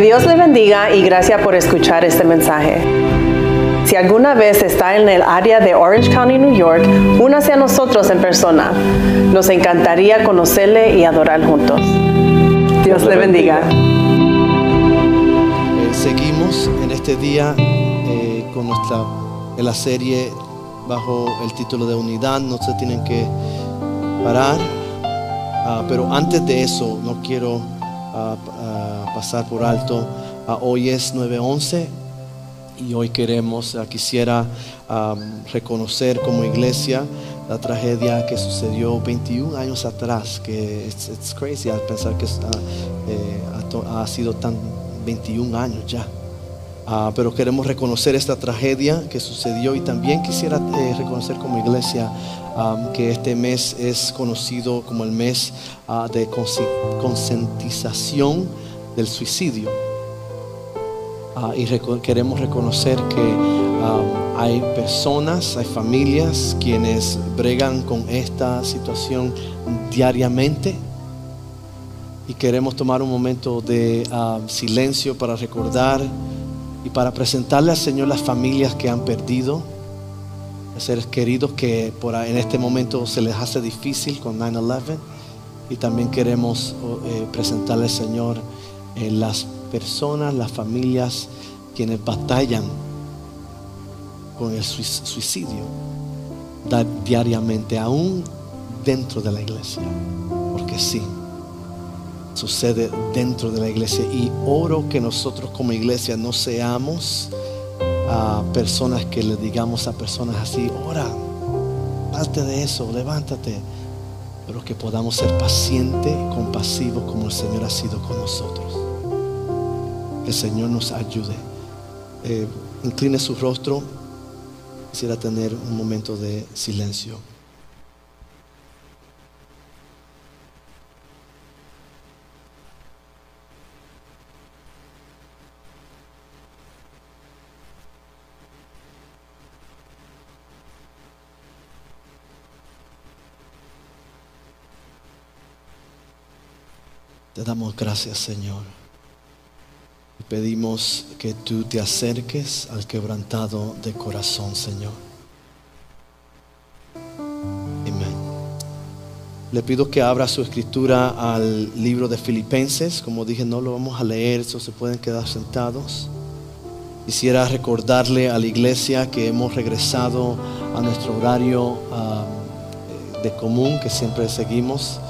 Dios le bendiga y gracias por escuchar este mensaje. Si alguna vez está en el área de Orange County, New York, únase a nosotros en persona. Nos encantaría conocerle y adorar juntos. Dios le bendiga. Eh, seguimos en este día eh, con nuestra la serie bajo el título de unidad. No se tienen que parar. Ah, pero antes de eso, no quiero ah, ah, pasar por alto. hoy es 9:11 y hoy queremos, quisiera reconocer como iglesia la tragedia que sucedió 21 años atrás, que es crazy al pensar que eh, ha, sido tan 21 años ya. pero queremos reconocer esta tragedia que sucedió y también quisiera eh, reconocer como iglesia que este mes es conocido como el mes ah, de concientización del suicidio. Ah, y queremos reconocer que hay personas, hay familias quienes bregan con esta situación diariamente. Y queremos tomar un momento de silencio para recordar y para presentarle al Señor las familias que han perdido seres queridos que en este momento se les hace difícil con 9-11 y también queremos eh, presentarle al Señor eh, las personas, las familias quienes batallan con el suicidio diariamente, aún dentro de la iglesia, porque sí, sucede dentro de la iglesia y oro que nosotros como iglesia no seamos a personas que le digamos a personas así, ora, parte de eso, levántate, pero que podamos ser pacientes, compasivos como el Señor ha sido con nosotros. El Señor nos ayude. Eh, incline su rostro. Quisiera tener un momento de silencio. Te damos gracias, Señor. Pedimos que tú te acerques al quebrantado de corazón, Señor. Amén. Le pido que abra su escritura al libro de Filipenses. Como dije, no lo vamos a leer, eso se pueden quedar sentados. Quisiera recordarle a la iglesia que hemos regresado a nuestro horario ah, de común que siempre seguimos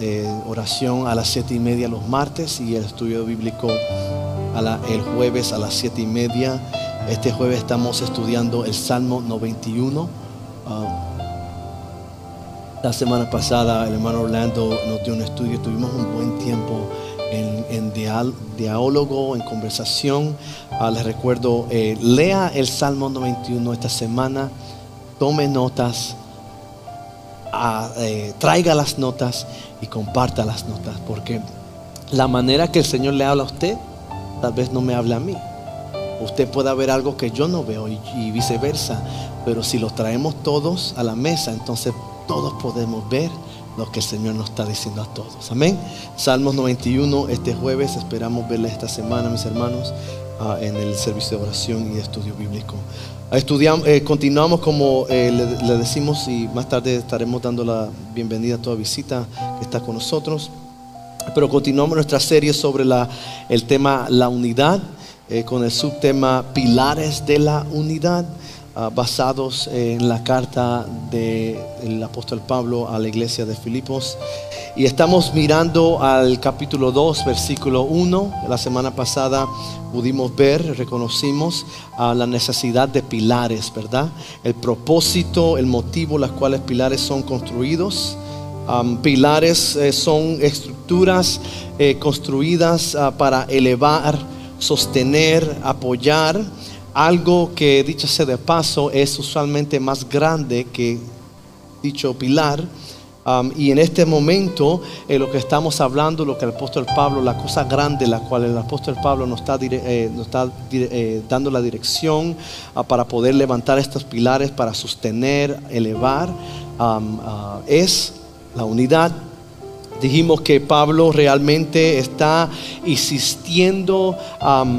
eh, oración a las siete y media los martes y el estudio bíblico el jueves a las siete y media. Este jueves estamos estudiando el Salmo 91. la semana pasada el hermano Orlando nos dio un estudio, tuvimos un buen tiempo en, diálogo, en conversación. Ah, les recuerdo, eh, lea el Salmo 91 esta semana, tome notas eh, traiga las notas y comparta las notas, porque la manera que el Señor le habla a usted, tal vez no me habla a mí. Usted puede ver algo que yo no veo y, viceversa, pero si lo traemos todos a la mesa, entonces todos podemos ver lo que el Señor nos está diciendo a todos. Amén. Salmos 91, este jueves, esperamos verle esta semana, mis hermanos, ah, en el servicio de oración y estudio bíblico. Estudiamos, eh, continuamos como eh, le, decimos y más tarde estaremos dando la bienvenida a toda visita que está con nosotros. Pero continuamos nuestra serie sobre el tema la unidad, eh, con el subtema pilares de la unidad, ah, basados en la carta del apóstol Pablo a la iglesia de Filipos. Y estamos mirando al capítulo 2, versículo 1. La semana pasada pudimos ver, reconocimos la necesidad de pilares, ¿verdad? El propósito, el motivo, las cuales pilares son construidos. pilares eh, son estructuras eh, construidas ah, para elevar, sostener, apoyar algo que, dicho sea de paso, es usualmente más grande que dicho pilar y en este momento, eh, lo que estamos hablando, lo que el apóstol Pablo, la cosa grande, la cual el apóstol Pablo nos está, eh, está eh, dando la dirección ah, para poder levantar estos pilares, para sostener, elevar, ah, es la unidad Dijimos que Pablo realmente está insistiendo,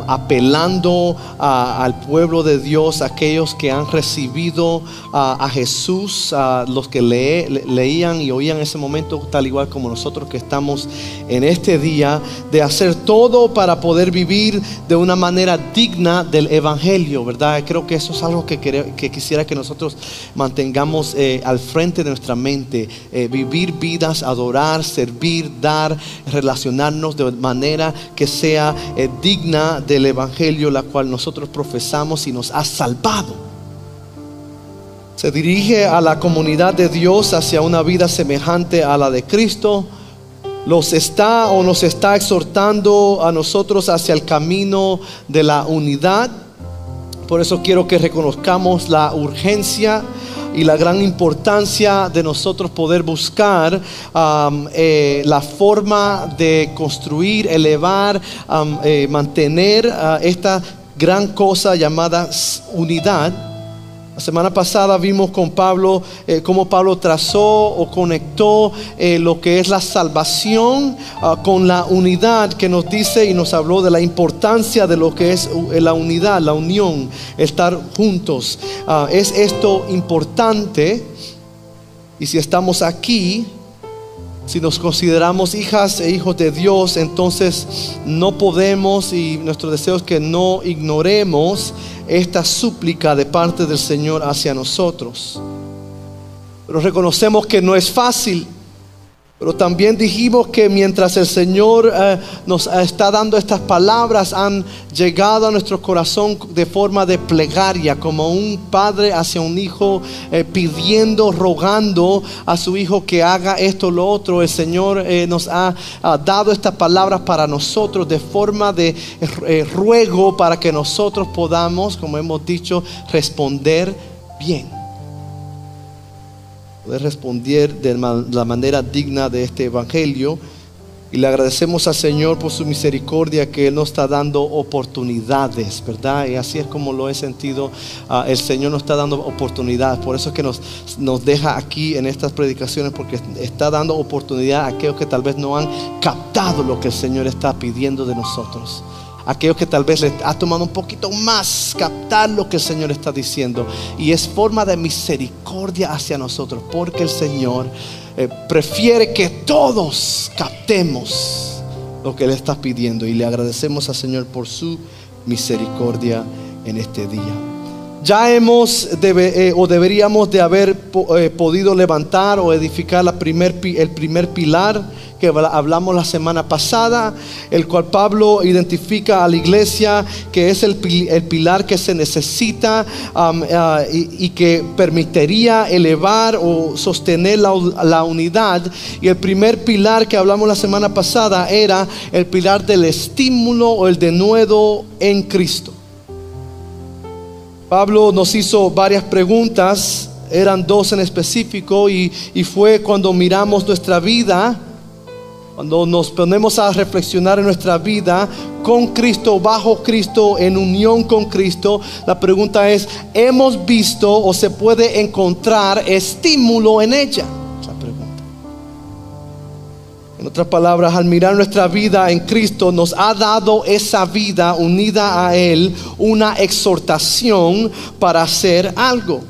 apelando al pueblo de Dios, aquellos que han recibido a- Jesús, a los que le- leían y oían ese momento, tal igual como nosotros que estamos en este día, de hacer todo para poder vivir de una manera digna del Evangelio, ¿verdad? Creo que eso es algo que, que quisiera que nosotros mantengamos eh, al frente de nuestra mente, eh, vivir vidas, adorar, servir, dar, relacionarnos de manera que sea eh, digna del Evangelio, la cual nosotros profesamos y nos ha salvado. Se dirige a la comunidad de Dios hacia una vida semejante a la de Cristo. Los está o nos está exhortando a nosotros hacia el camino de la unidad. Por eso quiero que reconozcamos la urgencia y la gran importancia de nosotros poder buscar eh, la forma de construir, elevar, eh, mantener uh, esta gran cosa llamada unidad. La semana pasada vimos con Pablo eh, cómo Pablo trazó o conectó eh, lo que es la salvación ah, con la unidad que nos dice y nos habló de la importancia de lo que es uh, la unidad, la unión, estar juntos. Ah, es esto importante y si estamos aquí, si nos consideramos hijas e hijos de Dios, entonces no podemos y nuestro deseo es que no ignoremos esta súplica de parte del Señor hacia nosotros. Pero reconocemos que no es fácil. Pero también dijimos que mientras el Señor eh, nos está dando estas palabras, han llegado a nuestro corazón de forma de plegaria, como un padre hacia un hijo, eh, pidiendo, rogando a su hijo que haga esto o lo otro. El Señor eh, nos ha, dado estas palabras para nosotros de forma de ruego para que nosotros podamos, como hemos dicho, responder bien poder responder de la manera digna de este evangelio. Y le agradecemos al Señor por su misericordia que Él nos está dando oportunidades, ¿verdad? Y así es como lo he sentido. ah, el Señor nos está dando oportunidades. Por eso es que nos, nos deja aquí en estas predicaciones, porque está dando oportunidad a aquellos que tal vez no han captado lo que el Señor está pidiendo de nosotros aquellos que tal vez les ha tomado un poquito más captar lo que el Señor está diciendo. Y es forma de misericordia hacia nosotros, porque el Señor eh, prefiere que todos captemos lo que Él está pidiendo. Y le agradecemos al Señor por su misericordia en este día. Ya hemos debe- eh, o deberíamos de haber eh, podido levantar o edificar la primer el primer pilar que habla- hablamos la semana pasada, el cual Pablo identifica a la iglesia que es el, el pilar que se necesita ah, y, y que permitiría elevar o sostener la, la unidad. Y el primer pilar que hablamos la semana pasada era el pilar del estímulo o el denuedo en Cristo. Pablo nos hizo varias preguntas, eran dos en específico, y, fue cuando miramos nuestra vida, cuando nos ponemos a reflexionar en nuestra vida con Cristo, bajo Cristo, en unión con Cristo, la pregunta es, ¿hemos visto o se puede encontrar estímulo en ella? En otras palabras, al mirar nuestra vida en Cristo, nos ha dado esa vida unida a Él, una exhortación para hacer algo.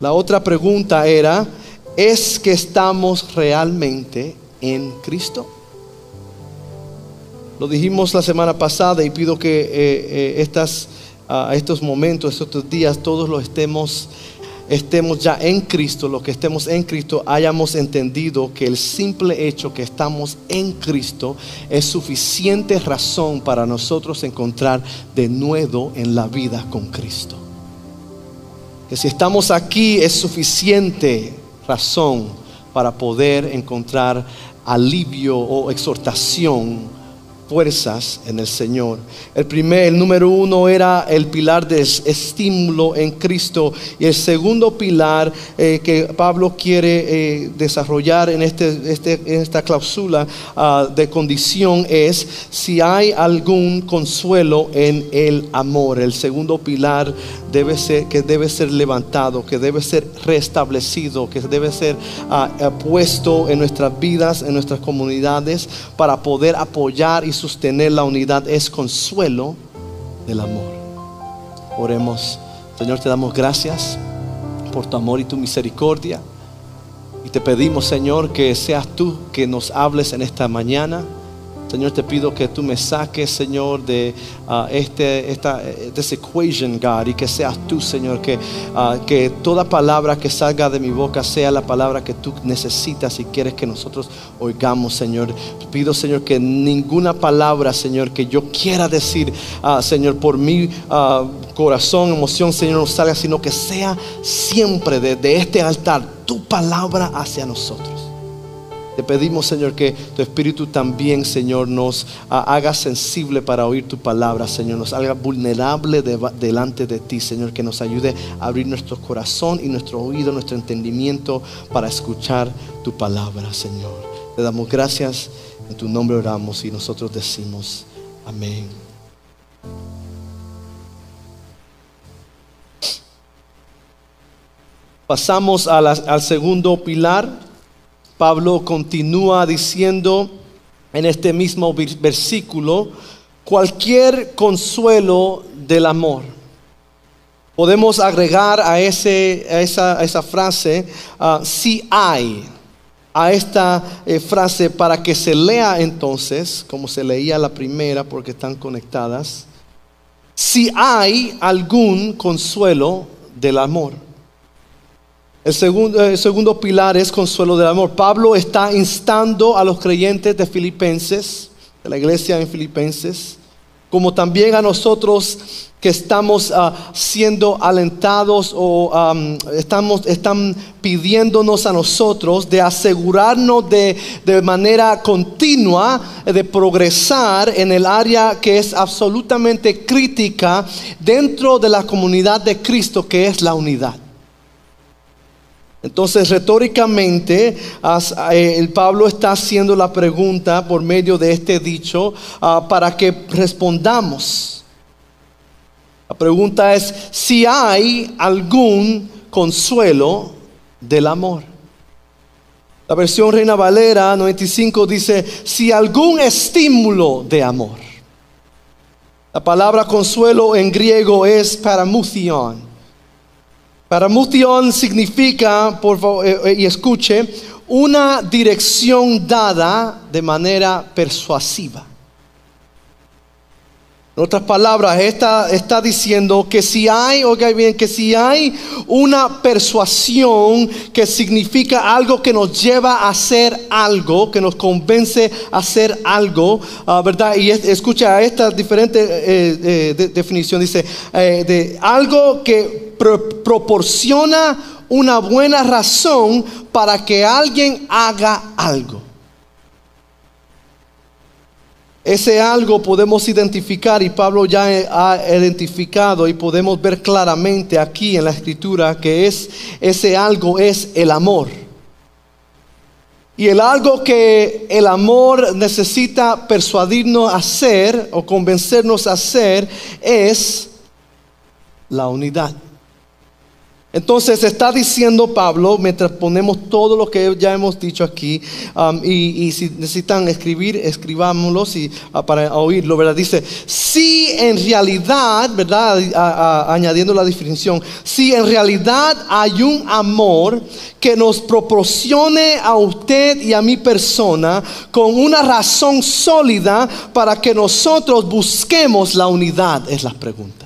La otra pregunta era, ¿es que estamos realmente en Cristo? Lo dijimos la semana pasada y pido que eh, eh, estas, ah, estos momentos, estos días, todos los estemos estemos ya en Cristo, lo que estemos en Cristo, hayamos entendido que el simple hecho que estamos en Cristo es suficiente razón para nosotros encontrar de nuevo en la vida con Cristo. Que si estamos aquí es suficiente razón para poder encontrar alivio o exhortación fuerzas en el Señor. El primer, el número uno era el pilar de es- estímulo en Cristo. Y el segundo pilar eh, que Pablo quiere eh, desarrollar en, este, este- esta cláusula ah, de condición es si hay algún consuelo en el amor. El segundo pilar debe ser, que debe ser levantado, que debe ser restablecido, que debe ser ah, ah, puesto en nuestras vidas, en nuestras comunidades, para poder apoyar y sostener la unidad, es consuelo del amor. Oremos, Señor, te damos gracias por tu amor y tu misericordia. Y te pedimos, Señor, que seas tú que nos hables en esta mañana. Señor, te pido que tú me saques, Señor, de uh, este, esta this equation, God, y que seas tú, Señor, que, uh, que toda palabra que salga de mi boca sea la palabra que tú necesitas y quieres que nosotros oigamos, Señor. Pido, Señor, que ninguna palabra, Señor, que yo quiera decir, uh, Señor, por mi corazón, emoción, Señor, no salga, sino que sea siempre desde este altar tu palabra hacia nosotros. Pedimos, Señor, que tu Espíritu también, Señor, nos haga sensible para oír tu palabra, Señor, nos haga vulnerable delante de ti, Señor, que nos ayude a abrir nuestro corazón y nuestro oído, nuestro entendimiento para escuchar tu palabra, Señor. Te damos gracias, en tu nombre oramos y nosotros decimos amén. Pasamos al segundo pilar Pablo continúa diciendo en este mismo versículo, cualquier consuelo del amor. Podemos agregar a, ese, esa, frase, ah, si hay, a esta eh, frase para que se lea entonces, como se leía la primera porque están conectadas, si hay algún consuelo del amor. El segundo, segundo, pilar es consuelo del amor. Pablo está instando a los creyentes de Filipenses, de la iglesia en Filipenses, como también a nosotros que estamos ah, siendo alentados o estamos, están pidiéndonos a nosotros de asegurarnos de, de manera continua de progresar en el área que es absolutamente crítica dentro de la comunidad de Cristo, que es la unidad. Entonces, retóricamente, eh, el Pablo está haciendo la pregunta por medio de este dicho ah, para que respondamos. La pregunta es si hay algún consuelo del amor. La versión Reina Valera 95 dice, si algún estímulo de amor. La palabra consuelo en griego es paramución Paramution significa, por favor, eh, eh, y escuche, una dirección dada de manera persuasiva. En otras palabras, está, está diciendo que si hay, oiga bien, que si hay una persuasión que significa algo que nos lleva a hacer algo, que nos convence a hacer algo, ah, ¿verdad? Y escucha esta diferente eh, definición, dice, de algo que proporciona una buena razón para que alguien haga algo. Ese algo podemos identificar y Pablo ya ha identificado y podemos ver claramente aquí en la escritura que es ese algo es el amor. Y el algo que el amor necesita persuadirnos a hacer o convencernos a hacer es la unidad. Entonces está diciendo Pablo, mientras ponemos todo lo que ya hemos dicho aquí, um, y, si necesitan escribir, escribámoslo y, uh, para oírlo, ¿verdad? Dice, si en realidad, ¿verdad? añadiendo la definición, si en realidad hay un amor que nos proporcione a usted y a mi persona con una razón sólida para que nosotros busquemos la unidad, es la pregunta.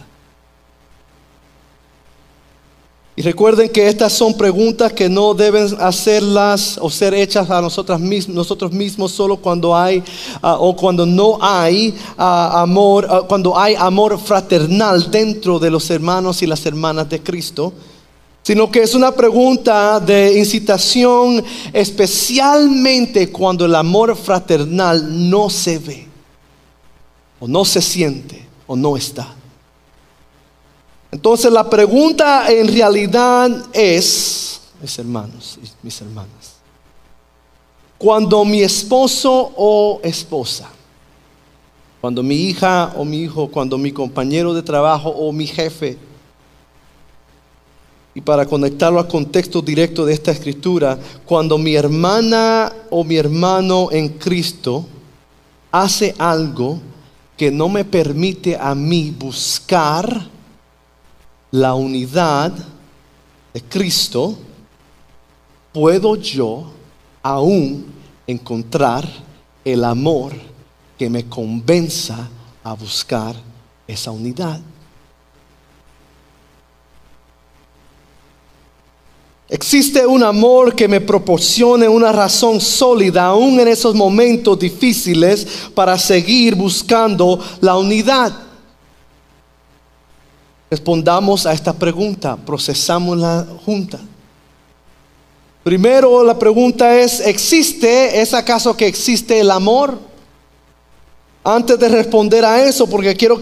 Y recuerden que estas son preguntas que no deben hacerlas o ser hechas a nosotros mismos, nosotros mismos solo cuando hay ah, o cuando no hay ah, amor, ah, cuando hay amor fraternal dentro de los hermanos y las hermanas de Cristo, sino que es una pregunta de incitación especialmente cuando el amor fraternal no se ve o no se siente o no está. Entonces la pregunta en realidad es, mis hermanos y mis hermanas, cuando mi esposo o esposa, cuando mi hija o mi hijo, cuando mi compañero de trabajo o mi jefe y para conectarlo al contexto directo de esta escritura, cuando mi hermana o mi hermano en Cristo hace algo que no me permite a mí buscar la unidad de Cristo, puedo yo aún encontrar el amor que me convenza a buscar esa unidad. Existe un amor que me proporcione una razón sólida, aún en esos momentos difíciles, para seguir buscando la unidad. Respondamos a esta pregunta, procesamos la junta. Primero la pregunta es, ¿existe, es acaso que existe el amor? Antes de responder a eso, porque quiero,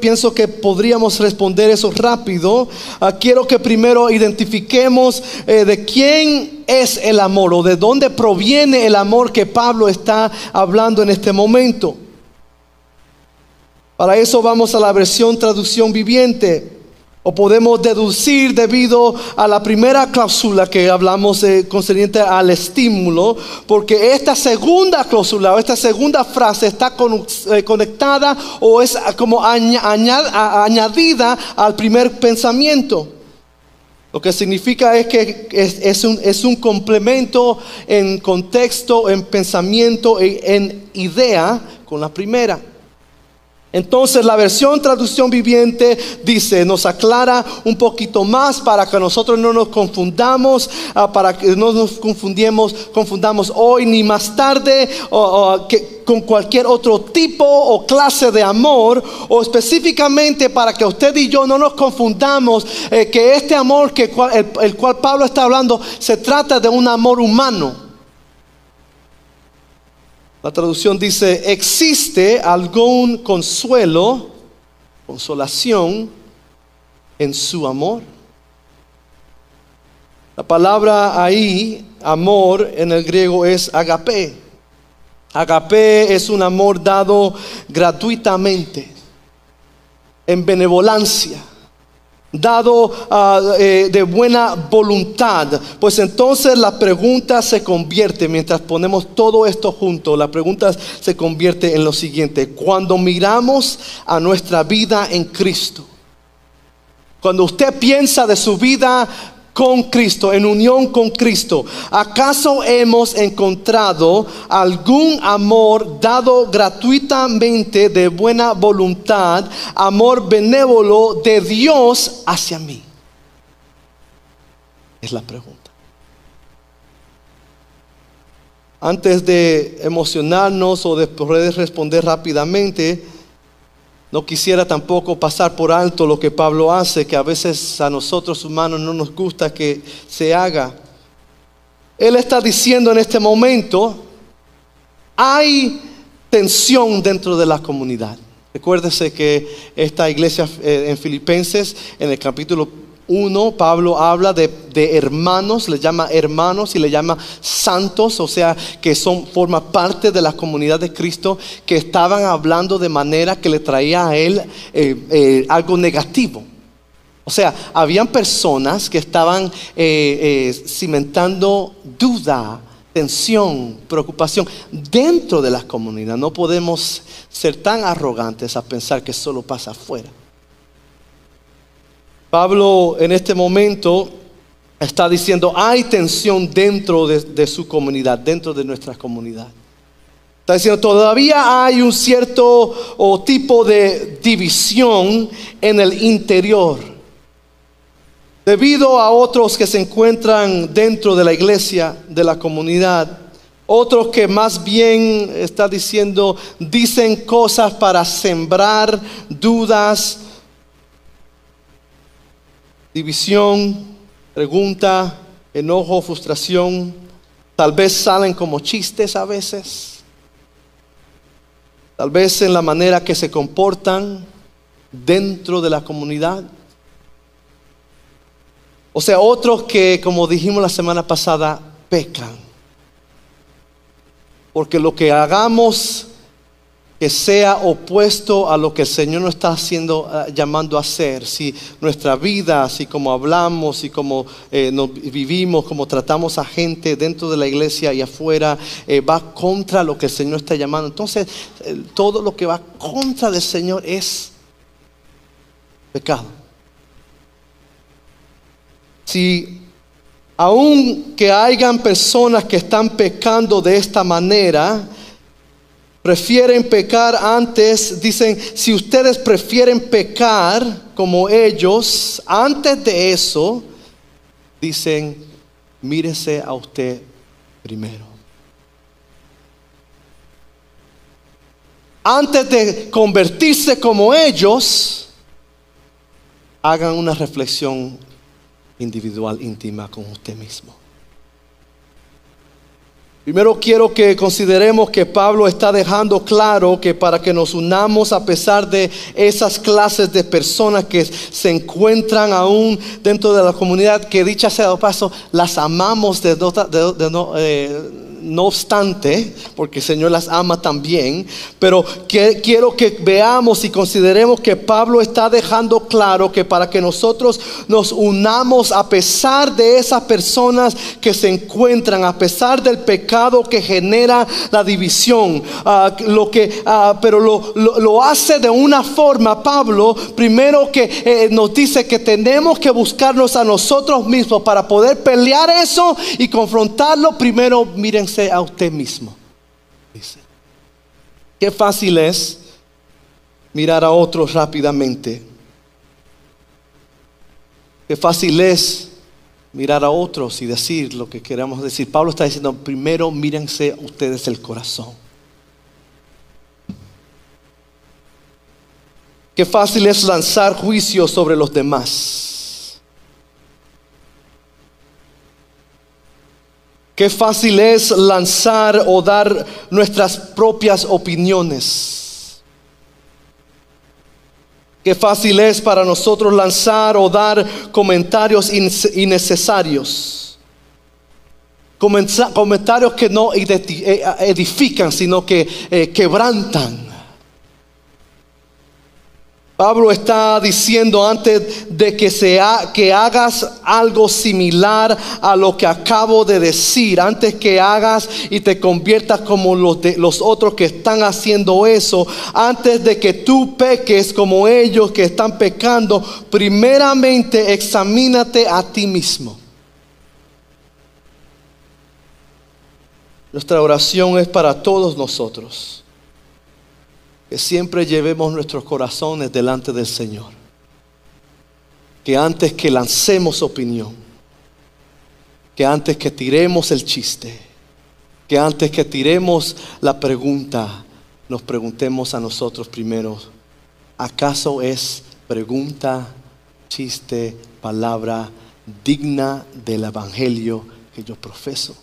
pienso que podríamos responder eso rápido, ah, quiero que primero identifiquemos eh, de quién es el amor o de dónde proviene el amor que Pablo está hablando en este momento. Para eso vamos a la versión traducción viviente. O podemos deducir debido a la primera cláusula que hablamos eh, concerniente al estímulo, porque esta segunda cláusula o esta segunda frase está eh, conectada o es como añadida al primer pensamiento. Lo que significa es que es, un, complemento en contexto, en pensamiento, en idea con la primera. Entonces la versión traducción viviente dice, nos aclara un poquito más para que nosotros no nos confundamos, ah, para que no nos confundamos, confundamos hoy ni más tarde que, con cualquier otro tipo o clase de amor, o específicamente para que usted y yo no nos confundamos eh, que este amor que el cual Pablo está hablando se trata de un amor humano. La traducción dice, existe algún consuelo, consolación en su amor. La palabra ahí, amor, en el griego es agape. Agape es un amor dado gratuitamente, en benevolencia dado ah, eh, de buena voluntad, pues entonces la pregunta se convierte, mientras ponemos todo esto junto, la pregunta se convierte en lo siguiente, cuando miramos a nuestra vida en Cristo, cuando usted piensa de su vida con Cristo, en unión con Cristo. ¿Acaso hemos encontrado algún amor dado gratuitamente de buena voluntad, amor benévolo de Dios hacia mí? Es la pregunta. Antes de emocionarnos o de poder responder rápidamente, no quisiera tampoco pasar por alto lo que Pablo hace, que a veces a nosotros humanos no nos gusta que se haga. Él está diciendo en este momento, hay tensión dentro de la comunidad. Recuérdese que esta iglesia eh, en Filipenses, en el capítulo uno, Pablo habla de, hermanos, le llama hermanos y le llama santos, o sea, que son, forma parte de la comunidad de Cristo, que estaban hablando de manera que le traía a él eh, eh, algo negativo. O sea, habían personas que estaban eh, cimentando duda, tensión, preocupación dentro de la comunidad. No podemos ser tan arrogantes a pensar que solo pasa afuera. Pablo en este momento está diciendo, hay tensión dentro de, su comunidad, dentro de nuestra comunidad. Está diciendo, todavía hay un cierto tipo de división en el interior. Debido a otros que se encuentran dentro de la iglesia, de la comunidad, otros que más bien está diciendo, dicen cosas para sembrar dudas, división, pregunta, enojo, frustración, tal vez salen como chistes a veces, tal vez en la manera que se comportan dentro de la comunidad. O sea, otros que, como dijimos la semana pasada, pecan. Porque lo que hagamos que sea opuesto a lo que el Señor nos está haciendo, ah, llamando a hacer. Si nuestra vida, si como hablamos, si como eh, vivimos, como tratamos a gente dentro de la iglesia y afuera, eh, va contra lo que el Señor está llamando. Entonces, todo lo que va contra del Señor es pecado. Si aun que hayan personas que están pecando de esta manera, prefieren pecar antes, dicen, si ustedes prefieren pecar como ellos, antes de eso, dicen, mírese a usted primero. Antes de convertirse como ellos, hagan una reflexión individual, íntima con usted mismo. Primero quiero que consideremos que Pablo está dejando claro que para que nos unamos a pesar de esas clases de personas que se encuentran aún dentro de la comunidad, que dicha sea de paso, las amamos de, no, eh, no obstante, porque el Señor las ama también, pero quiero que veamos y consideremos que Pablo está dejando claro que para que nosotros nos unamos a pesar de esas personas que se encuentran, a pesar del pecado que genera la división, ah, lo que, ah, pero lo, hace de una forma, Pablo, primero que eh, nos dice que tenemos que buscarnos a nosotros mismos para poder pelear eso y confrontarlo, primero miren a usted mismo. Dice. Qué fácil es mirar a otros rápidamente. Qué fácil es mirar a otros y decir lo que queremos decir. Pablo está diciendo, primero mírense ustedes el corazón. Qué fácil es lanzar juicio sobre los demás. Qué fácil es lanzar o dar nuestras propias opiniones. Qué fácil es para nosotros lanzar o dar comentarios innecesarios. Comentarios que no eh, edifican, sino que eh, quebrantan. Pablo está diciendo antes de que, sea, que hagas algo similar a lo que acabo de decir, antes que hagas y te conviertas como los, de, los otros que están haciendo eso, antes de que tú peques como ellos que están pecando, primeramente examínate a ti mismo. Nuestra oración es para todos nosotros que siempre llevemos nuestros corazones delante del Señor. Que antes que lancemos opinión, que antes que tiremos el chiste, que antes que tiremos la pregunta, nos preguntemos a nosotros primero, ¿acaso es pregunta, chiste, palabra digna del Evangelio que yo profeso?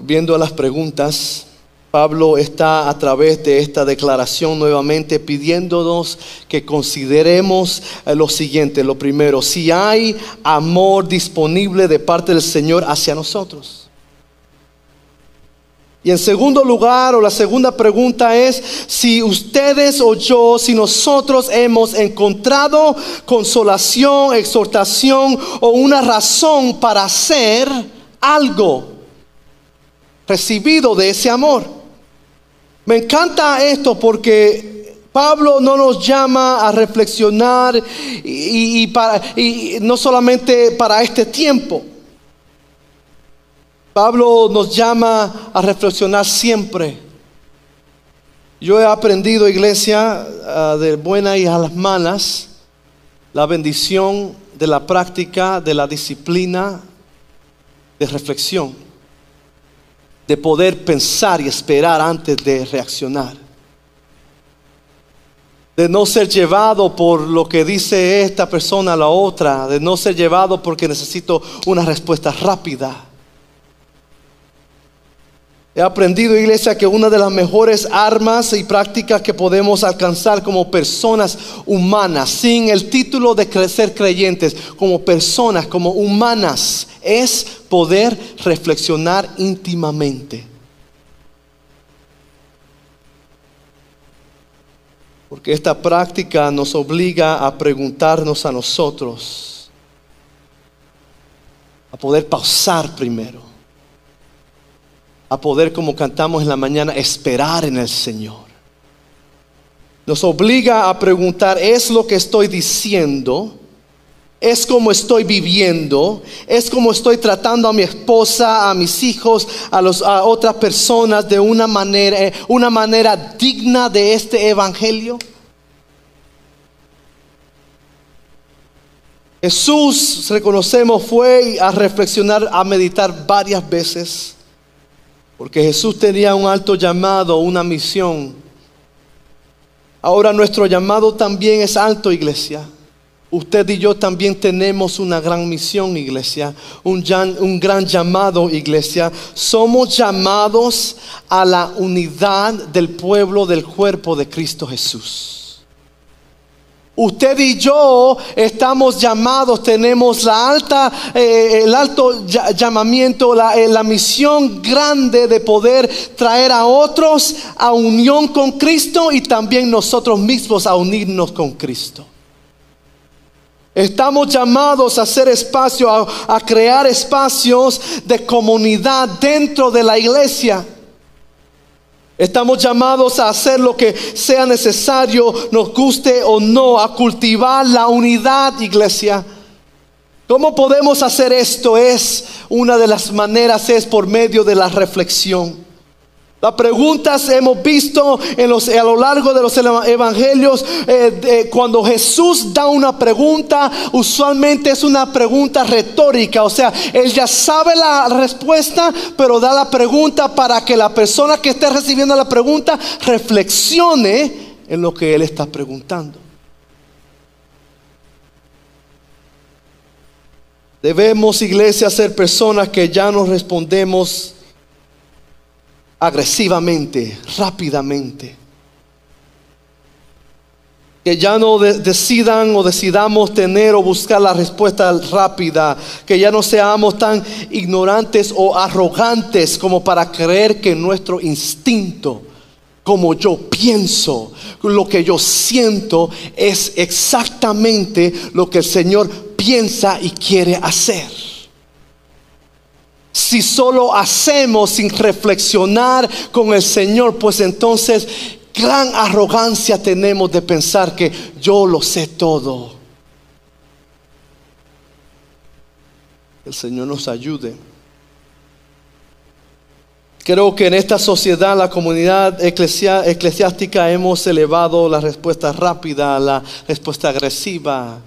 Viendo a las preguntas, Pablo está a través de esta declaración nuevamente pidiéndonos que consideremos eh, lo siguiente. Lo primero, si hay amor disponible de parte del Señor hacia nosotros. Y en segundo lugar, o la segunda pregunta es, si ustedes o yo, si nosotros hemos encontrado consolación, exhortación o una razón para hacer algo recibido de ese amor. Me encanta esto porque Pablo no nos llama a reflexionar y, para, y no solamente para este tiempo. Pablo nos llama a reflexionar siempre. Yo he aprendido, iglesia, ah, de buenas y a las malas, la bendición de la práctica, de la disciplina, de reflexión de poder pensar y esperar antes de reaccionar. De no ser llevado por lo que dice esta persona a la otra, de no ser llevado porque necesito una respuesta rápida. He aprendido, iglesia, que una de las mejores armas y prácticas que podemos alcanzar como personas humanas, sin el título de ser creyentes, como personas, como humanas, es poder reflexionar íntimamente. Porque esta práctica nos obliga a preguntarnos a nosotros, a poder pausar primero, a poder, como cantamos en la mañana, esperar en el Señor. Nos obliga a preguntar, ¿es lo que estoy diciendo? Es como estoy viviendo, es como estoy tratando a mi esposa, a mis hijos, a, los, a otras personas de una manera, eh, una manera digna de este evangelio. Jesús, reconocemos, fue a reflexionar, a meditar varias veces, porque Jesús tenía un alto llamado, una misión. Ahora nuestro llamado también es alto, iglesia. Usted y yo también tenemos una gran misión, iglesia, un, gran llamado, iglesia. Somos llamados a la unidad del pueblo del cuerpo de Cristo Jesús. Usted y yo estamos llamados, tenemos eh, el alto llamamiento, la, eh, la misión grande de poder traer a otros a unión con Cristo y también nosotros mismos a unirnos con Cristo. Estamos llamados a hacer espacio, a, crear espacios de comunidad dentro de la iglesia. Estamos llamados a hacer lo que sea necesario, nos guste o no, a cultivar la unidad, iglesia. ¿Cómo podemos hacer esto? Es una de las maneras, es por medio de la reflexión. Las preguntas hemos visto a lo largo de los evangelios, eh, cuando Jesús da una pregunta, usualmente es una pregunta retórica, o sea, él ya sabe la respuesta, pero da la pregunta para que la persona que esté recibiendo la pregunta reflexione en lo que él está preguntando. Debemos, iglesia, ser personas que ya nos respondemos agresivamente, rápidamente. Que ya no decidan o decidamos tener o buscar la respuesta rápida. Que ya no seamos tan ignorantes o arrogantes como para creer que nuestro instinto, como yo pienso, lo que yo siento, es exactamente lo que el Señor piensa y quiere hacer. Si solo hacemos sin reflexionar con el Señor, pues entonces gran arrogancia tenemos de pensar que yo lo sé todo. El Señor nos ayude. Creo que en esta sociedad, la comunidad eclesiástica, hemos elevado la respuesta rápida, la respuesta agresiva.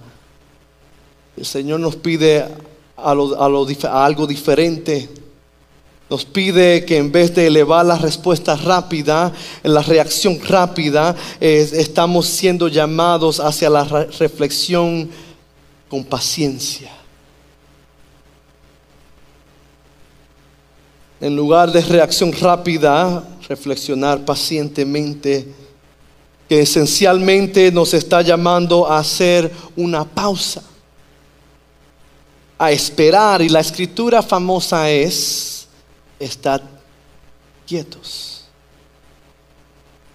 El Señor nos pide a, algo diferente. Nos pide que en vez de elevar la respuesta rápida, la reacción rápida, estamos siendo llamados hacia la reflexión con paciencia. En lugar de reacción rápida, reflexionar pacientemente, que esencialmente nos está llamando a hacer una pausa a esperar. Y la escritura famosa es, estad quietos.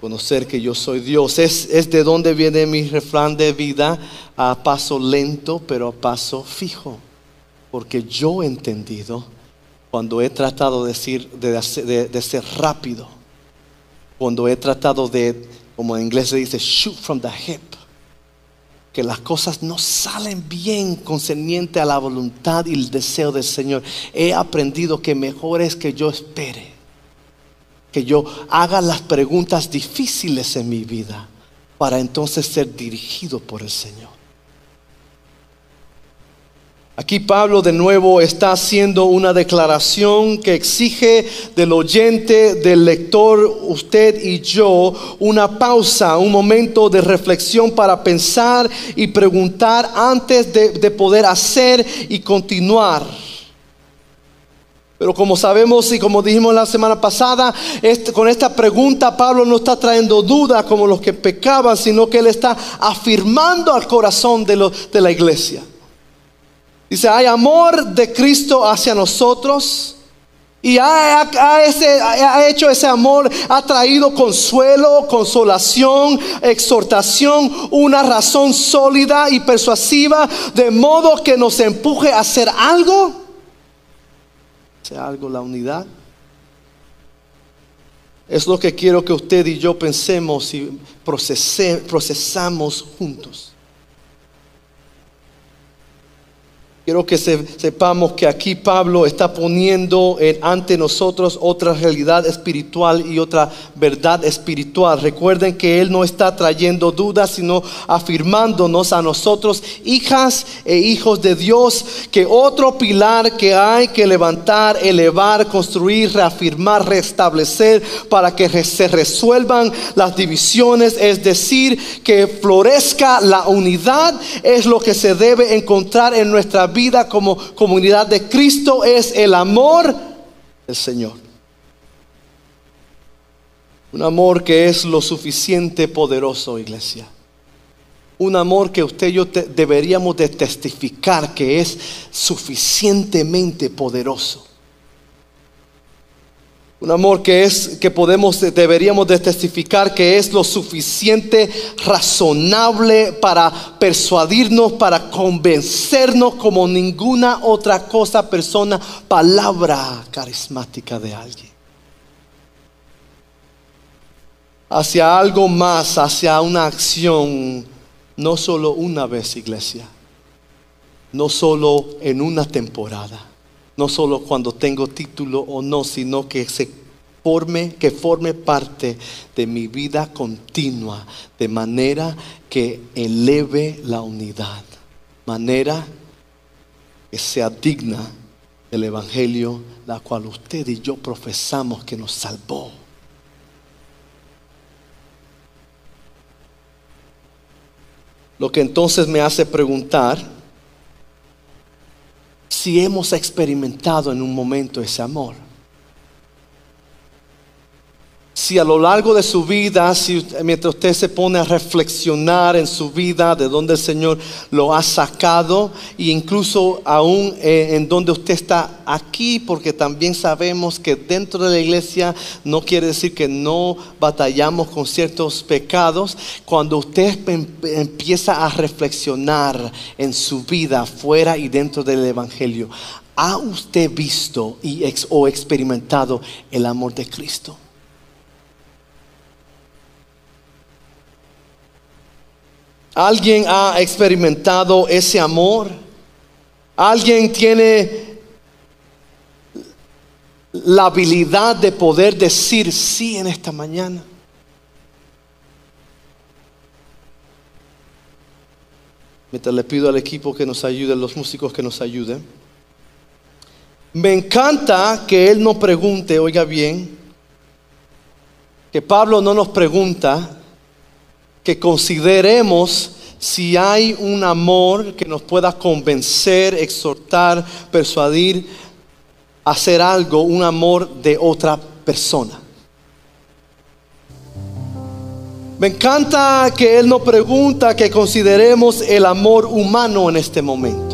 Conocer que yo soy Dios. Es, es de donde viene mi refrán de vida a paso lento, pero a paso fijo. Porque yo he entendido cuando he tratado de, decir, de, de ser rápido. Cuando he tratado de, como en inglés se dice, shoot from the hip que las cosas no salen bien concerniente a la voluntad y el deseo del Señor. He aprendido que mejor es que yo espere, que yo haga las preguntas difíciles en mi vida para entonces ser dirigido por el Señor. Aquí Pablo de nuevo está haciendo una declaración que exige del oyente, del lector, usted y yo, una pausa, un momento de reflexión para pensar y preguntar antes de, poder hacer y continuar. Pero como sabemos y como dijimos la semana pasada, con esta pregunta Pablo no está trayendo duda como los que pecaban, sino que él está afirmando al corazón de, de la iglesia. Dice, hay amor de Cristo hacia nosotros. Y ha, ha, hecho ese amor, ha traído consuelo, consolación, exhortación, una razón sólida y persuasiva, de modo que nos empuje a hacer algo. Sea algo la unidad. Es lo que quiero que usted y yo pensemos y procesamos juntos. Quiero que sepamos que aquí Pablo está poniendo ante nosotros otra realidad espiritual y otra verdad espiritual. Recuerden que Él no está trayendo dudas, sino afirmándonos a nosotros, hijas e hijos de Dios, que otro pilar que hay que levantar, elevar, construir, reafirmar, restablecer para que se resuelvan las divisiones, es decir, que florezca la unidad, es lo que se debe encontrar en nuestra vida vida como comunidad de Cristo es el amor del Señor. Un amor que es lo suficiente poderoso, iglesia. Un amor que usted y yo deberíamos de testificar que es suficientemente poderoso. Un amor que es que podemos deberíamos de testificar que es lo suficiente razonable para persuadirnos, para convencernos como ninguna otra cosa, persona, palabra carismática de alguien. Hacia algo más, hacia una acción, no solo una vez, iglesia, no solo en una temporada no solo cuando tengo título o no, sino que se forme, que forme parte de mi vida continua, de manera que eleve la unidad, manera que sea digna del Evangelio, la cual usted y yo profesamos que nos salvó. Lo que entonces me hace preguntar, si hemos experimentado en un momento ese amor si a lo largo de su vida, si mientras usted se pone a reflexionar en su vida, de dónde el Señor lo ha sacado, e incluso aún eh, en donde usted está aquí, porque también sabemos que dentro de la iglesia no quiere decir que no batallamos con ciertos pecados, cuando usted em, empieza a reflexionar en su vida fuera y dentro del Evangelio, ¿ha usted visto y o experimentado el amor de Cristo? ¿Alguien ha experimentado ese amor? ¿Alguien tiene la habilidad de poder decir sí en esta mañana? Mientras le pido al equipo que nos ayude, los músicos que nos ayuden. Me encanta que Él no pregunte, oiga bien, que Pablo no nos pregunta que consideremos si hay un amor que nos pueda convencer, exhortar, persuadir, hacer algo, un amor de otra persona. Me encanta que Él nos pregunta que consideremos el amor humano en este momento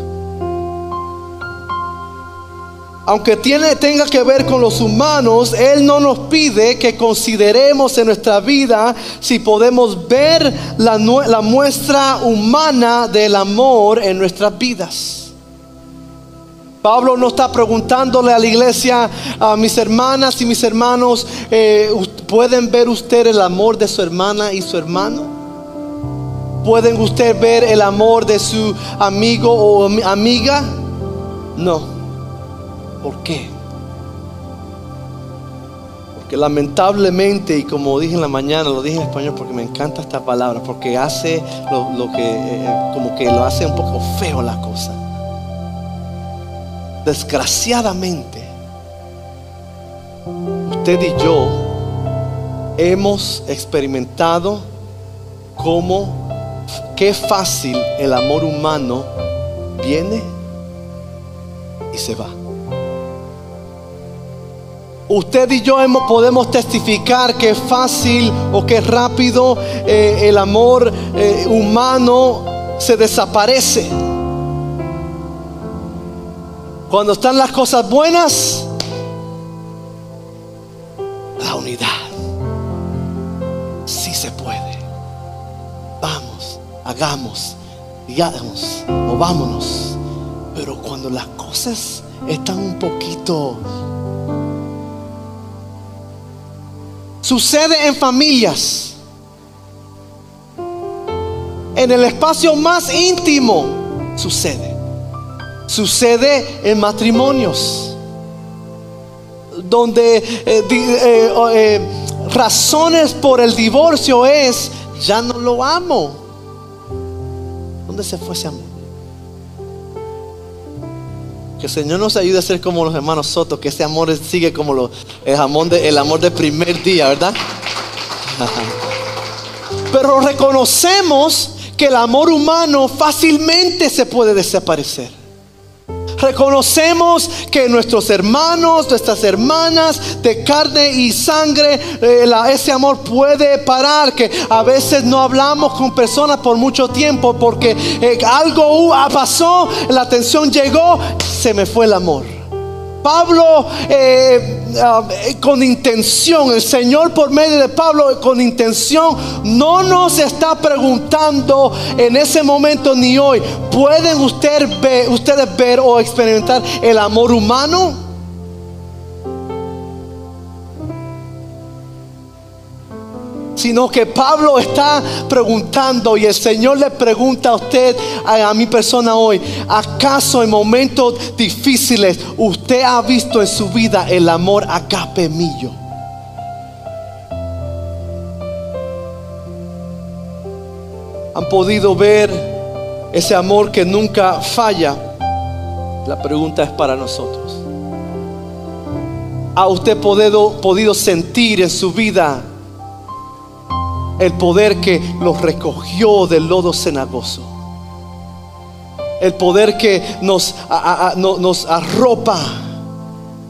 aunque tiene, tenga que ver con los humanos, Él no nos pide que consideremos en nuestra vida si podemos ver la, muestra humana del amor en nuestras vidas. Pablo no está preguntándole a la iglesia, a mis hermanas y mis hermanos, eh, ¿pueden ver usted el amor de su hermana y su hermano? ¿Pueden usted ver el amor de su amigo o amiga? No. ¿Por qué? Porque lamentablemente, y como dije en la mañana, lo dije en español porque me encanta esta palabra, porque hace lo, que, eh, como que lo hace un poco feo la cosa. Desgraciadamente, usted y yo hemos experimentado cómo, qué fácil el amor humano viene y se va. Usted y yo podemos testificar que es fácil o que es rápido eh, el amor eh, humano se desaparece. Cuando están las cosas buenas, la unidad. Sí se puede. Vamos, hagamos, digamos, o vámonos. Pero cuando las cosas están un poquito... Sucede en familias. En el espacio más íntimo sucede. Sucede en matrimonios. Donde eh, eh, eh, razones por el divorcio es, ya no lo amo. ¿Dónde se fue ese amor? Que el Señor nos ayude a ser como los hermanos Soto, que ese amor sigue como el, amor de, el amor del primer día, ¿verdad? Pero reconocemos que el amor humano fácilmente se puede desaparecer. Reconocemos que nuestros hermanos, nuestras hermanas de carne y sangre, eh, ese amor puede parar. Que a veces no hablamos con personas por mucho tiempo porque eh, algo pasó, la atención llegó, se me fue el amor. Pablo eh, ah, con intención, el Señor por medio de Pablo con intención, no nos está preguntando en ese momento ni hoy, ¿pueden ustedes ver o experimentar el amor humano? Sino que Pablo está preguntando y el Señor le pregunta a usted, a, mi persona hoy, ¿acaso en momentos difíciles usted ha visto en su vida el amor agape mío? ¿Han podido ver ese amor que nunca falla? La pregunta es para nosotros. ¿Ha usted podido, podido sentir en su vida el poder que los recogió del lodo cenagoso. El poder que nos, nos arropa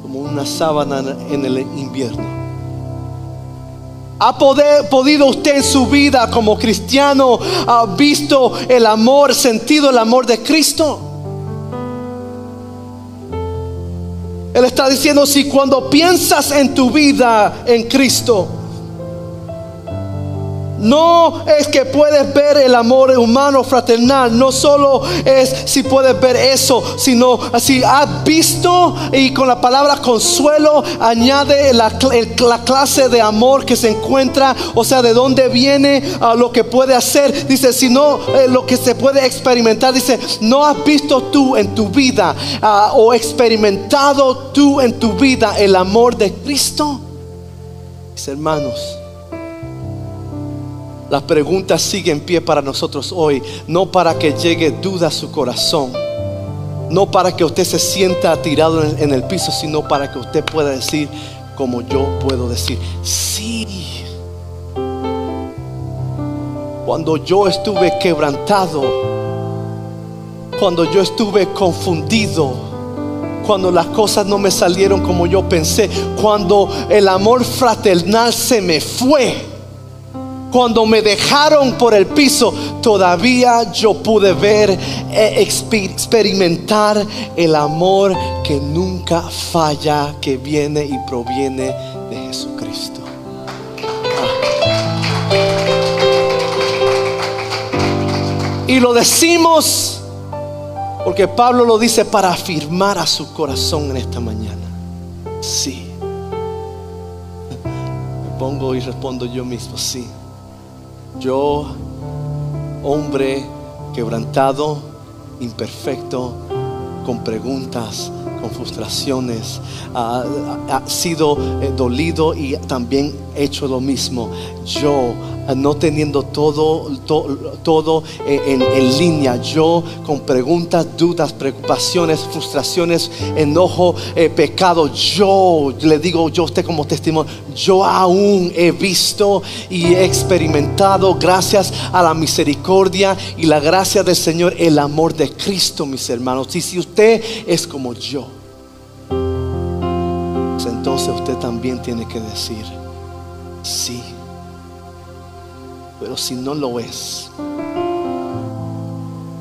como una sábana en el invierno. ¿Ha poder, podido usted en su vida como cristiano ha visto el amor, sentido el amor de Cristo? Él está diciendo, si cuando piensas en tu vida en Cristo, no es que puedes ver el amor humano fraternal, no solo es si puedes ver eso, sino si has visto y con la palabra consuelo añade la, clase de amor que se encuentra, o sea, de dónde viene a lo que puede hacer. Dice, si no, eh, lo que se puede experimentar, dice, no has visto tú en tu vida ah, o experimentado tú en tu vida el amor de Cristo. Mis hermanos la pregunta sigue en pie para nosotros hoy, no para que llegue duda a su corazón, no para que usted se sienta tirado en el piso, sino para que usted pueda decir, como yo puedo decir, sí. Cuando yo estuve quebrantado, cuando yo estuve confundido, cuando las cosas no me salieron como yo pensé, cuando el amor fraternal se me fue cuando me dejaron por el piso, todavía yo pude ver, e experimentar el amor que nunca falla, que viene y proviene de Jesucristo. Y lo decimos porque Pablo lo dice para afirmar a su corazón en esta mañana. Sí. Me pongo y respondo yo mismo, sí. Yo, hombre quebrantado, imperfecto, con preguntas, frustraciones, ha, sido eh, dolido y también hecho lo mismo. Yo no teniendo todo, todo eh, en, línea, yo con preguntas, dudas, preocupaciones, frustraciones, enojo, eh, pecado, yo le digo yo a usted como testimonio, yo aún he visto y he experimentado gracias a la misericordia y la gracia del Señor, el amor de Cristo, mis hermanos. Y si usted es como yo, entonces usted también tiene que decir, sí. Pero si no lo es,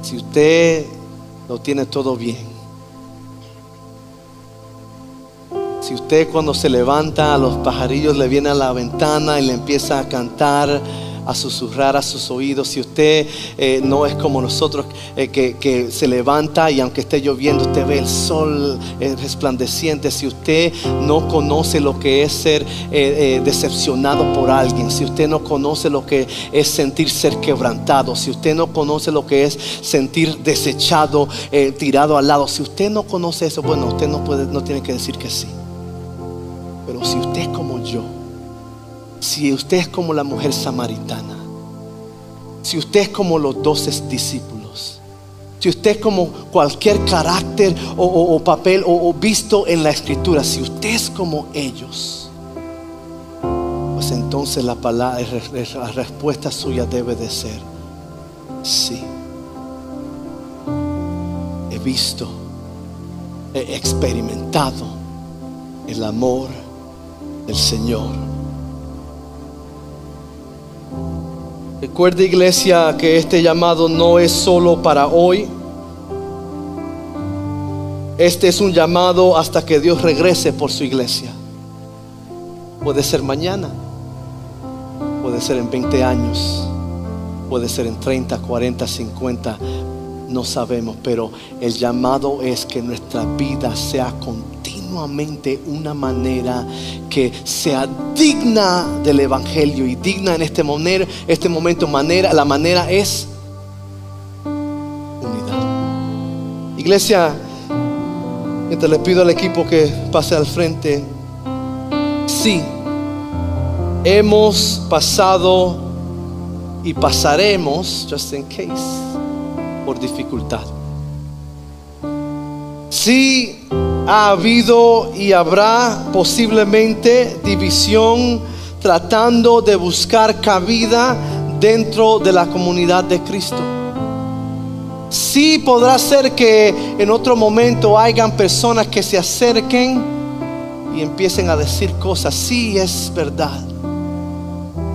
si usted lo tiene todo bien, Si usted cuando se levanta, a los pajarillos le viene a la ventana y le empieza a cantar a susurrar a sus oídos. Si usted eh, no es como nosotros, eh, que, se levanta y aunque esté lloviendo, usted ve el sol eh, resplandeciente. Si usted no conoce lo que es ser decepcionado por alguien, si usted no conoce lo que es sentir ser quebrantado, si usted no conoce lo que es sentir desechado, tirado al lado, si usted no conoce eso, bueno, usted no puede, no tiene que decir que sí. Pero si usted es como yo, si usted es como la mujer samaritana, si usted es como los doce discípulos, si usted es como cualquier carácter o, papel o, visto en la escritura, si usted es como ellos, pues entonces la palabra, la respuesta suya debe de ser, sí. He visto, he experimentado el amor del Señor Recuerde iglesia que este llamado no es solo para hoy. Este es un llamado hasta que Dios regrese por su iglesia. Puede ser mañana, puede ser en 20 años, puede ser en 30, 40, 50, no sabemos, pero el llamado es que nuestra vida sea continua una manera que sea digna del Evangelio y digna en este, momento, este momento manera, la manera es unidad. Iglesia, mientras le pido al equipo que pase al frente, sí, hemos pasado y pasaremos, just in case, por dificultad. Sí, ha habido y habrá posiblemente división tratando de buscar cabida dentro de la comunidad de Cristo. Sí podrá ser que en otro momento hayan personas que se acerquen y empiecen a decir cosas. Sí es verdad.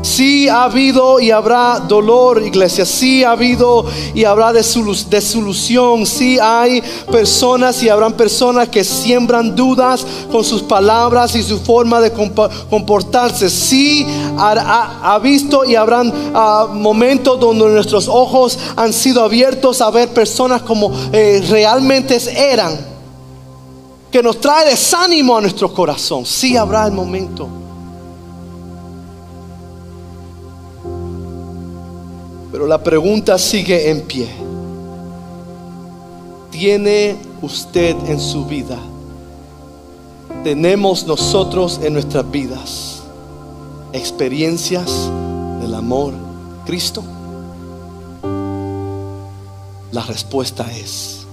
Sí ha habido y habrá dolor, iglesia. Sí ha habido y habrá desolución. Sí hay personas y habrán personas que siembran dudas con sus palabras y su forma de comportarse. Sí ha, visto y habrán ah, momentos donde nuestros ojos han sido abiertos a ver personas como eh, realmente eran. Que nos trae desánimo a nuestro corazón. Sí habrá el momento. Pero la pregunta sigue en pie. ¿Tiene usted en su vida? ¿Tenemos nosotros en nuestras vidas experiencias del amor Cristo? La respuesta es,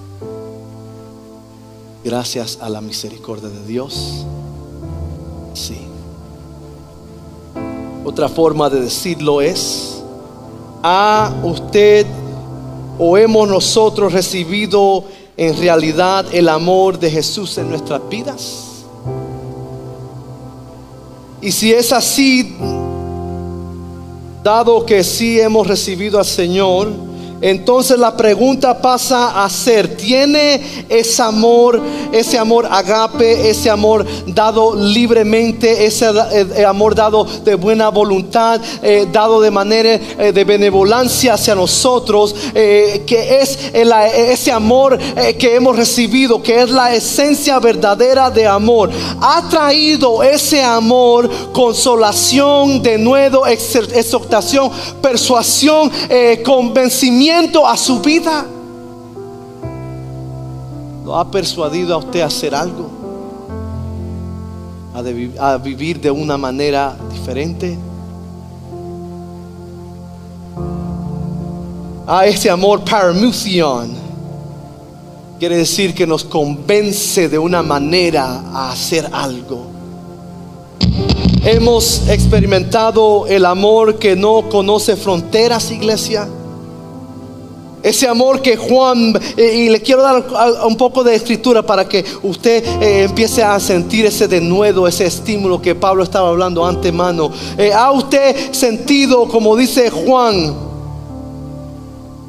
gracias a la misericordia de Dios, sí. Otra forma de decirlo es, ¿Ha usted o hemos nosotros recibido en realidad el amor de Jesús en nuestras vidas? Y si es así, dado que sí hemos recibido al Señor, entonces la pregunta pasa a ser, ¿tiene ese amor, ese amor agape, ese amor dado libremente, ese eh, amor dado de buena voluntad, eh, dado de manera eh, de benevolencia hacia nosotros, que es ese amor que hemos recibido, que es la esencia verdadera de amor? ¿Ha traído ese amor consolación, de nuevo, exhortación, persuasión, convencimiento? A su vida? ¿Lo ha persuadido a usted a hacer algo? ¿A, vivir de una manera diferente? A ese amor paramusion quiere decir que nos convence de una manera a hacer algo. Hemos experimentado el amor que no conoce fronteras, iglesia. Ese amor que Juan, eh, y le quiero dar un poco de escritura para que usted eh, empiece a sentir ese denuedo, ese estímulo que Pablo estaba hablando antemano. Eh, ¿Ha usted sentido, como dice Juan,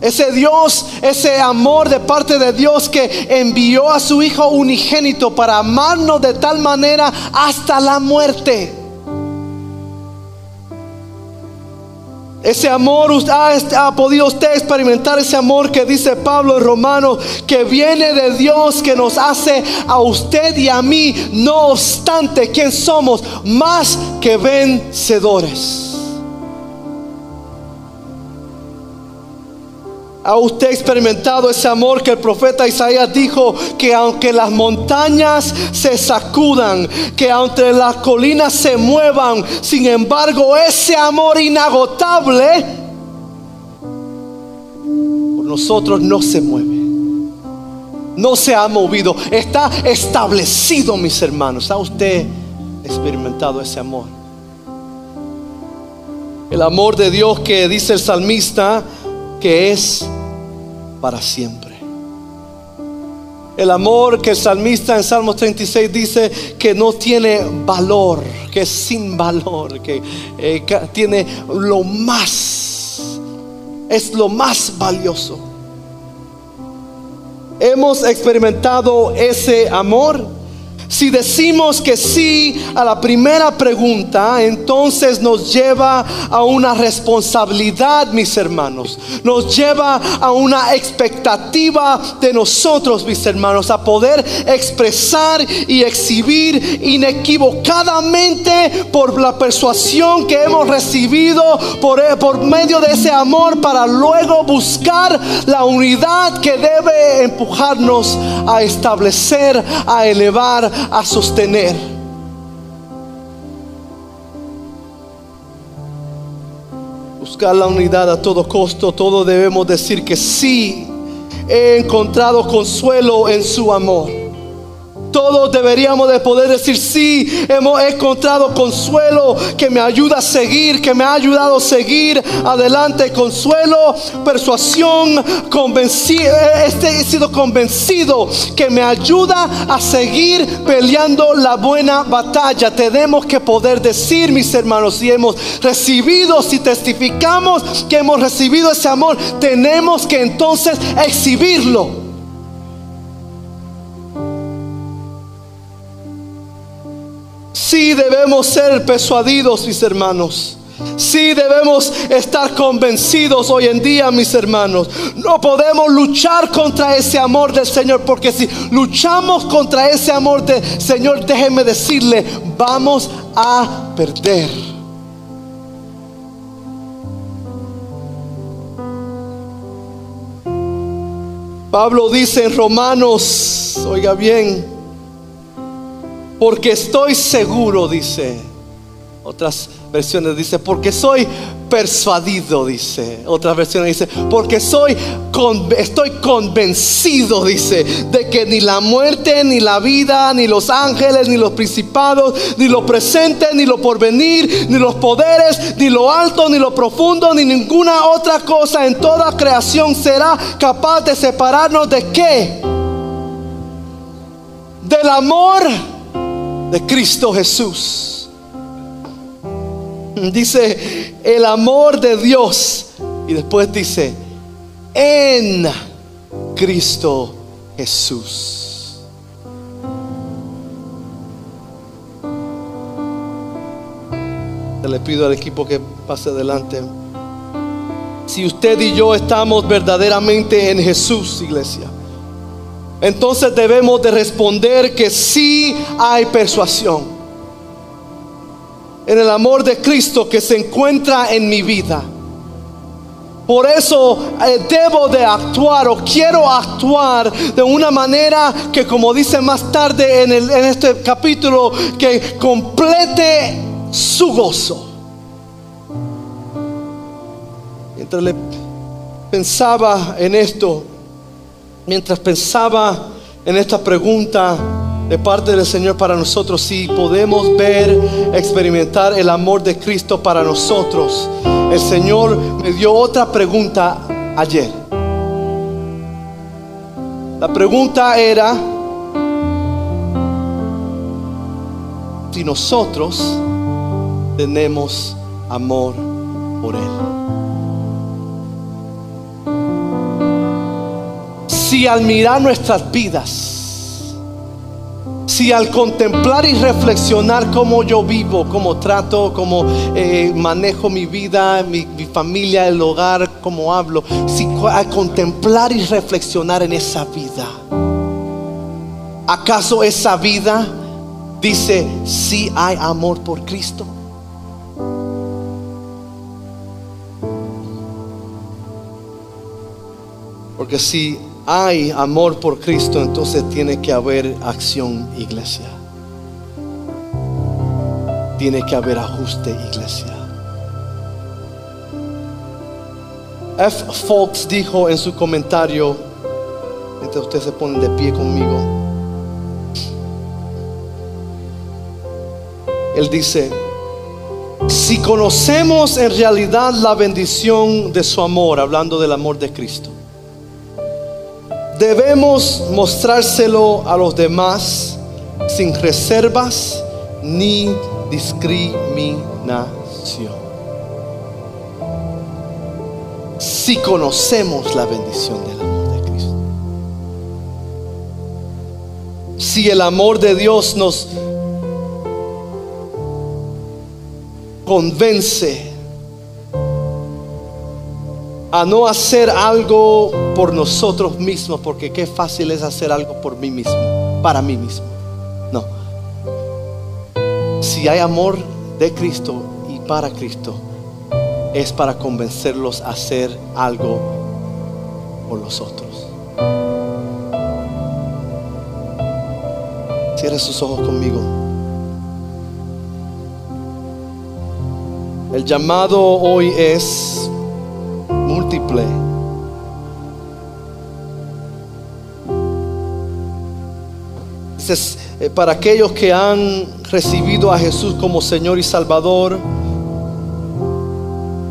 Ese Dios, ese amor de parte de Dios que envió a su Hijo unigénito para amarnos de tal manera hasta la muerte. Ese amor, ha, podido usted experimentar ese amor que dice Pablo en Romanos, que viene de Dios, que nos hace a usted y a mí, no obstante quién somos, más que vencedores. ¿Ha usted experimentado ese amor que el profeta Isaías dijo que aunque las montañas se sacudan, que aunque las colinas se muevan, sin embargo ese amor inagotable por nosotros no se mueve? No se ha movido, está establecido, mis hermanos. ¿Ha usted experimentado ese amor? El amor de Dios que dice el salmista que es para siempre. El amor que el salmista en Salmos 36 dice que no tiene valor, que es sin valor, que, eh, que tiene lo más, es lo más valioso. Hemos experimentado ese amor. Si decimos que sí a la primera pregunta, entonces nos lleva a una responsabilidad, mis hermanos. Nos lleva a una expectativa de nosotros, mis hermanos, a poder expresar y exhibir inequivocadamente por la persuasión que hemos recibido por, por medio de ese amor para luego buscar la unidad que debe empujarnos a establecer, a elevar a sostener. Buscar la unidad a todo costo, todo debemos decir que sí, he encontrado consuelo en su amor. Todos deberíamos de poder decir, sí, hemos encontrado consuelo que me ayuda a seguir, que me ha ayudado a seguir adelante. Consuelo, persuasión, convencido, este he sido convencido que me ayuda a seguir peleando la buena batalla. Tenemos que poder decir, mis hermanos, si hemos recibido, si testificamos que hemos recibido ese amor, tenemos que entonces exhibirlo. Sí debemos ser persuadidos, mis hermanos. Sí debemos estar convencidos hoy en día, mis hermanos. No podemos luchar contra ese amor del Señor, porque si luchamos contra ese amor del Señor, déjeme decirle, vamos a perder. Pablo dice en Romanos, oiga bien, porque estoy seguro, dice. Otras versiones dice, porque soy persuadido, dice. Otras versiones dice, porque soy estoy convencido, dice, de que ni la muerte, ni la vida, ni los ángeles, ni los principados, ni lo presente, ni lo porvenir, ni los poderes, ni lo alto, ni lo profundo, ni ninguna otra cosa en toda creación será capaz de separarnos de qué? Del amor de Cristo Jesús. Dice el amor de Dios y después dice en Cristo Jesús. Le pido al equipo que pase adelante. Si usted y yo estamos verdaderamente en Jesús, iglesia entonces debemos de responder que sí hay persuasión en el amor de Cristo que se encuentra en mi vida. Por eso eh, debo de actuar o quiero actuar de una manera que como dice más tarde en, en este capítulo, que complete su gozo. Mientras le pensaba en esto, mientras pensaba en esta pregunta de parte del Señor para nosotros, si podemos ver, experimentar el amor de Cristo para nosotros, el Señor me dio otra pregunta ayer. La pregunta era si nosotros tenemos amor por Él. Si al mirar nuestras vidas, si al contemplar y reflexionar cómo yo vivo, cómo trato, cómo eh, manejo mi vida, mi, mi familia, el hogar, cómo hablo, si al contemplar y reflexionar en esa vida, ¿acaso esa vida dice si hay amor por Cristo? Porque si hay amor por Cristo, entonces tiene que haber acción, iglesia. Tiene que haber ajuste, iglesia. F. Fox dijo en su comentario, mientras ustedes se ponen de pie conmigo, él dice, si conocemos en realidad la bendición de su amor, hablando del amor de Cristo, debemos mostrárselo a los demás sin reservas ni discriminación. Si conocemos la bendición del amor de Cristo. Si el amor de Dios nos convence a no hacer algo por nosotros mismos, porque qué fácil es hacer algo por mí mismo, para mí mismo. No. Si hay amor de Cristo y para Cristo, es para convencerlos a hacer algo por los otros. Cierre sus ojos conmigo. El llamado hoy es múltiple. Eh, para aquellos que han recibido a Jesús como Señor y Salvador,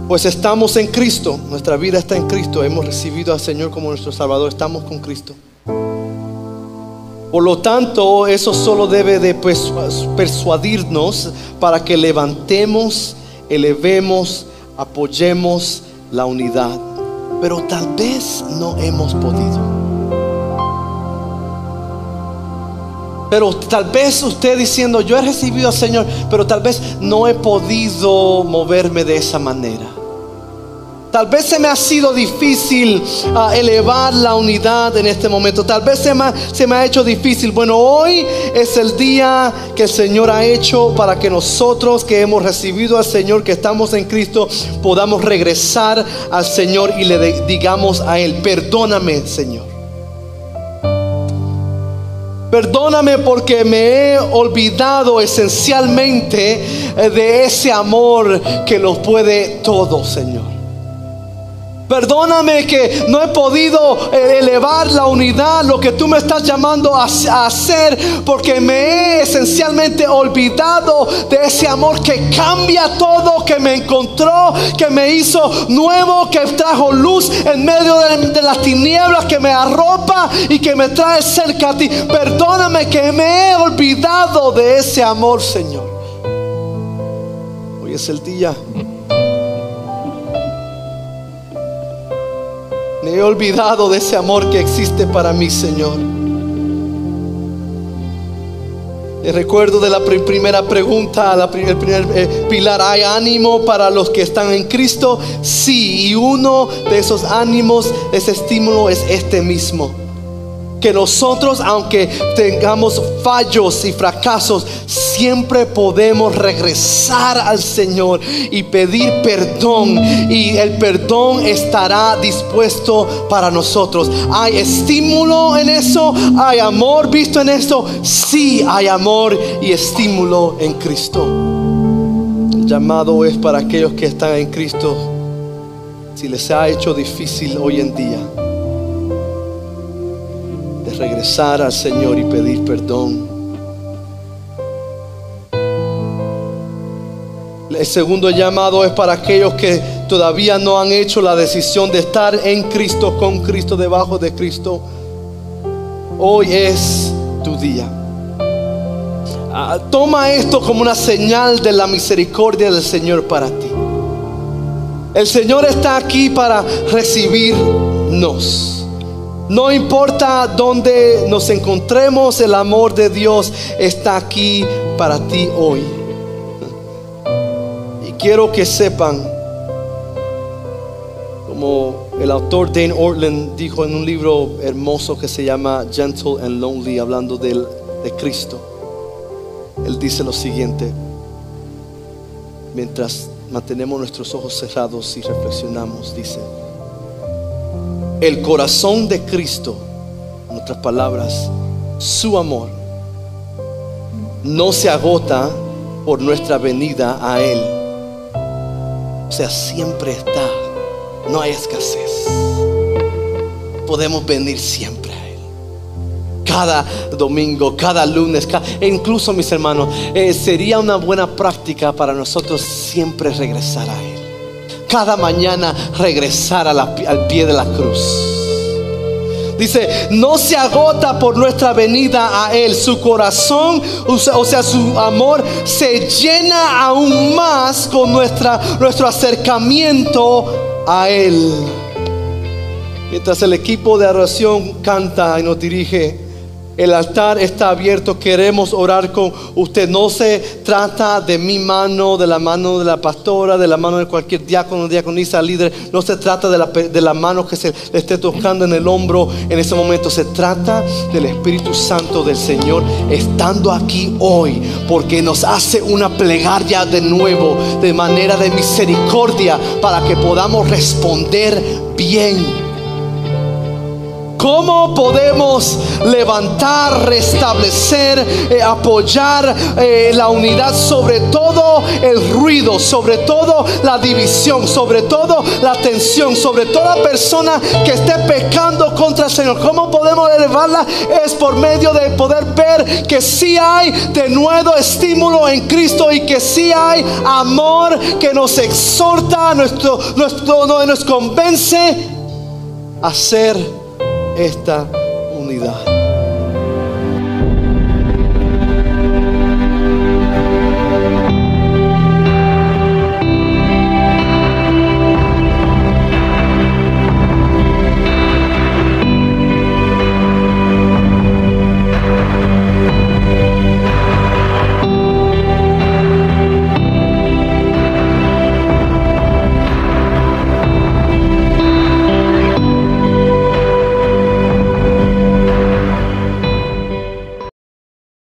pues estamos en Cristo, nuestra vida está en Cristo, hemos recibido al Señor como nuestro Salvador, estamos con Cristo. Por lo tanto, eso solo debe de persuadirnos para que levantemos, elevemos, apoyemos la unidad. Pero tal vez no hemos podido. Pero tal vez usted diciendo, yo he recibido al Señor, pero tal vez no he podido moverme de esa manera. Tal vez se me ha sido difícil ah, elevar la unidad en este momento. Tal vez se me, ha hecho difícil. Bueno, hoy es el día que el Señor ha hecho para que nosotros que hemos recibido al Señor, que estamos en Cristo, podamos regresar al Señor y le digamos a Él, perdóname Señor. Perdóname porque me he olvidado esencialmente eh, de ese amor que lo puede todo, Señor. Perdóname que no he podido eh, elevar la unidad, lo que tú me estás llamando a, hacer, porque me he esencialmente olvidado de ese amor que cambia todo, que me encontró, que me hizo nuevo, que trajo luz en medio de, de las tinieblas, que me arropa y que me trae cerca a ti. Perdóname que me he olvidado de ese amor, Señor. Hoy es el día He olvidado de ese amor que existe para mí, Señor. Le recuerdo de la primera pregunta, el primer eh, pilar, ¿hay ánimo para los que están en Cristo? Sí, y uno de esos ánimos, ese estímulo es este mismo que nosotros, aunque tengamos fallos y fracasos, siempre podemos regresar al Señor y pedir perdón. Y el perdón estará dispuesto para nosotros. ¿Hay estímulo en eso? ¿Hay amor visto en esto? Sí, hay amor y estímulo en Cristo. El llamado es para aquellos que están en Cristo. Si les ha hecho difícil hoy en día regresar al Señor y pedir perdón. El segundo llamado es para aquellos que todavía no han hecho la decisión de estar en Cristo, con Cristo, debajo de Cristo. Hoy es tu día. Ah, toma esto como una señal de la misericordia del Señor para ti. El Señor está aquí para recibirnos. No importa dónde nos encontremos, el amor de Dios está aquí para ti hoy. Y quiero que sepan, como el autor Dane Ortland dijo en un libro hermoso que se llama Gentle and Lonely, hablando de, de Cristo, él dice lo siguiente, mientras mantenemos nuestros ojos cerrados y reflexionamos, dice, el corazón de Cristo, en otras palabras, su amor, no se agota por nuestra venida a Él. O sea, siempre está, no hay escasez. Podemos venir siempre a Él. Cada domingo, cada lunes, e incluso mis hermanos, eh, sería una buena práctica para nosotros siempre regresar a Él cada mañana regresar al pie de la cruz. Dice, no se agota por nuestra venida a Él. Su corazón, o sea, su amor se llena aún más con nuestra, nuestro acercamiento a Él. Mientras el equipo de oración canta y nos dirige, el altar está abierto, queremos orar con usted. No se trata de mi mano, de la mano de la pastora, de la mano de cualquier diácono, diaconisa, líder. No se trata de la, de la mano que se le esté tocando en el hombro en ese momento. Se trata del Espíritu Santo del Señor estando aquí hoy, porque nos hace una plegaria de nuevo, de manera de misericordia, para que podamos responder bien ¿Cómo podemos levantar, restablecer, eh, apoyar eh, la unidad sobre todo el ruido, sobre todo la división, sobre todo la tensión, sobre toda persona que esté pecando contra el Señor? ¿Cómo podemos elevarla? Es por medio de poder ver que sí hay de nuevo estímulo en Cristo y que sí hay amor que nos exhorta, nuestro, nuestro, nos convence a ser esta unidad.